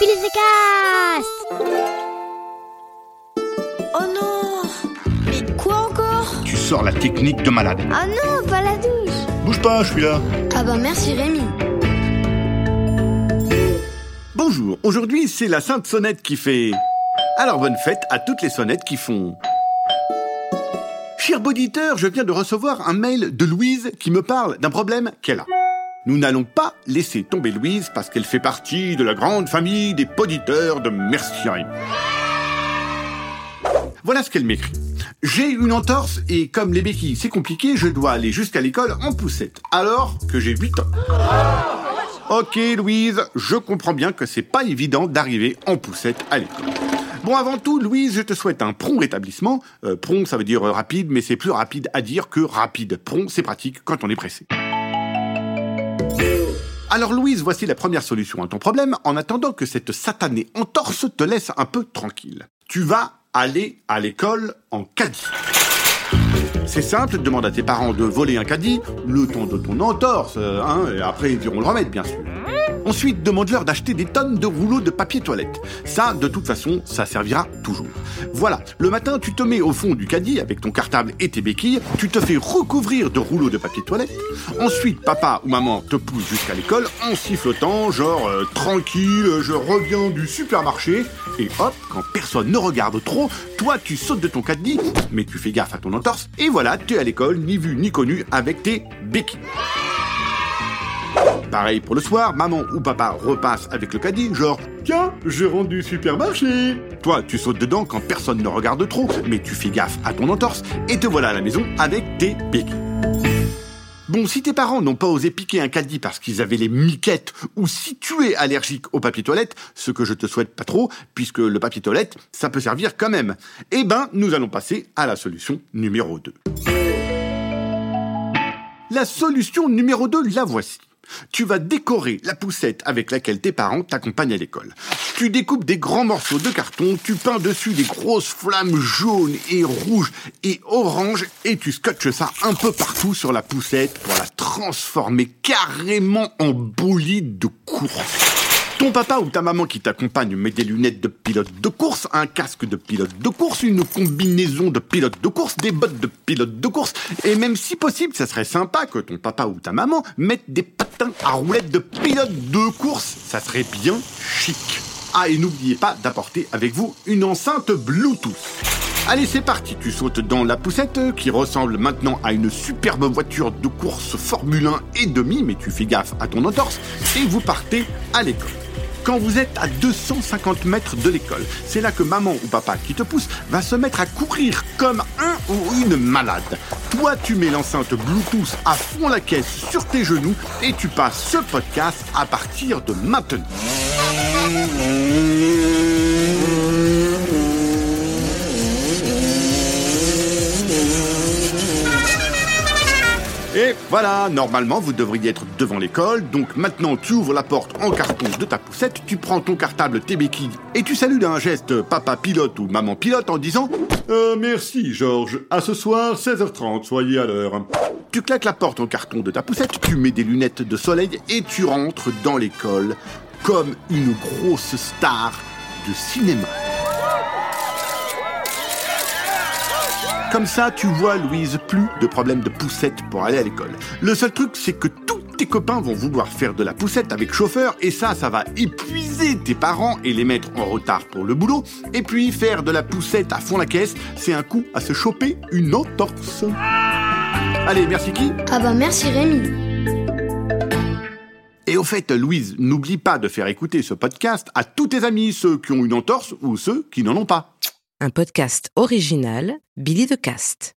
Billy the Cast Oh non. Mais quoi encore? Tu sors la technique de malade. Ah non, pas la douche. Bouge pas, je suis là. Ah bah merci Rémi. Bonjour, aujourd'hui c'est la Sainte Sonnette qui fait... Alors bonne fête à toutes les sonnettes qui font... Cher auditeur, je viens de recevoir un mail de Louise qui me parle d'un problème qu'elle a. Nous n'allons pas laisser tomber Louise parce qu'elle fait partie de la grande famille des poditeurs de Mercier. Voilà ce qu'elle m'écrit. J'ai une entorse et comme les béquilles c'est compliqué, je dois aller jusqu'à l'école en poussette, alors que j'ai 8 ans. Ok Louise, je comprends bien que c'est pas évident d'arriver en poussette à l'école. Bon, avant tout, Louise, je te souhaite un prompt rétablissement. Euh, prompt, ça veut dire euh, rapide, mais c'est plus rapide à dire que rapide. Prompt, c'est pratique quand on est pressé. Alors Louise, voici la première solution à ton problème, en attendant que cette satanée entorse te laisse un peu tranquille. Tu vas aller à l'école en caddie. C'est simple, demande à tes parents de voler un caddie, le temps de ton entorse, hein, et après ils iront le remettre bien sûr. Ensuite, demande-leur d'acheter des tonnes de rouleaux de papier toilette. Ça, de toute façon, ça servira toujours. Voilà, le matin, tu te mets au fond du caddie avec ton cartable et tes béquilles, tu te fais recouvrir de rouleaux de papier toilette. Ensuite, papa ou maman te pousse jusqu'à l'école en sifflotant, genre euh, tranquille, je reviens du supermarché. Et hop, quand personne ne regarde trop, toi tu sautes de ton caddie, mais tu fais gaffe à ton entorse, et voilà, tu es à l'école, ni vu ni connu, avec tes béquilles. Pareil pour le soir, maman ou papa repasse avec le caddie, genre Tiens, j'ai rendu supermarché Toi, tu sautes dedans quand personne ne regarde trop, mais tu fais gaffe à ton entorse, et te voilà à la maison avec tes béquilles. Bon, si tes parents n'ont pas osé piquer un caddie parce qu'ils avaient les miquettes, ou si tu es allergique au papier toilette, ce que je te souhaite pas trop, puisque le papier toilette, ça peut servir quand même. Eh ben, nous allons passer à la solution numéro 2. La solution numéro 2, la voici. Tu vas décorer la poussette avec laquelle tes parents t'accompagnent à l'école. Tu découpes des grands morceaux de carton, tu peins dessus des grosses flammes jaunes et rouges et oranges et tu scotches ça un peu partout sur la poussette pour la transformer carrément en bolide de course. Ton papa ou ta maman qui t'accompagne met des lunettes de pilote de course, un casque de pilote de course, une combinaison de pilote de course, des bottes de pilote de course, et même si possible, ça serait sympa que ton papa ou ta maman mette des patins à roulettes de pilote de course, ça serait bien chic. Ah, et n'oubliez pas d'apporter avec vous une enceinte Bluetooth. Allez, c'est parti, tu sautes dans la poussette qui ressemble maintenant à une superbe voiture de course Formule 1 et demi, mais tu fais gaffe à ton entorse, et vous partez à l'école quand vous êtes à 250 mètres de l'école. C'est là que maman ou papa qui te pousse va se mettre à courir comme un ou une malade. Toi, tu mets l'enceinte Bluetooth à fond la caisse sur tes genoux et tu passes ce podcast à partir de maintenant. Voilà, normalement vous devriez être devant l'école, donc maintenant tu ouvres la porte en carton de ta poussette, tu prends ton cartable, tes béquilles, et tu salues d'un geste papa pilote ou maman pilote en disant euh, merci Georges, à ce soir 16h30, soyez à l'heure. Tu claques la porte en carton de ta poussette, tu mets des lunettes de soleil et tu rentres dans l'école comme une grosse star de cinéma. Comme ça, tu vois, Louise, plus de problème de poussette pour aller à l'école. Le seul truc, c'est que tous tes copains vont vouloir faire de la poussette avec chauffeur, et ça, ça va épuiser tes parents et les mettre en retard pour le boulot. Et puis, faire de la poussette à fond la caisse, c'est un coup à se choper une entorse. Allez, merci qui? Ah bah merci Rémi Et au fait, Louise, n'oublie pas de faire écouter ce podcast à tous tes amis, ceux qui ont une entorse ou ceux qui n'en ont pas. Un podcast original, Billy de Cast.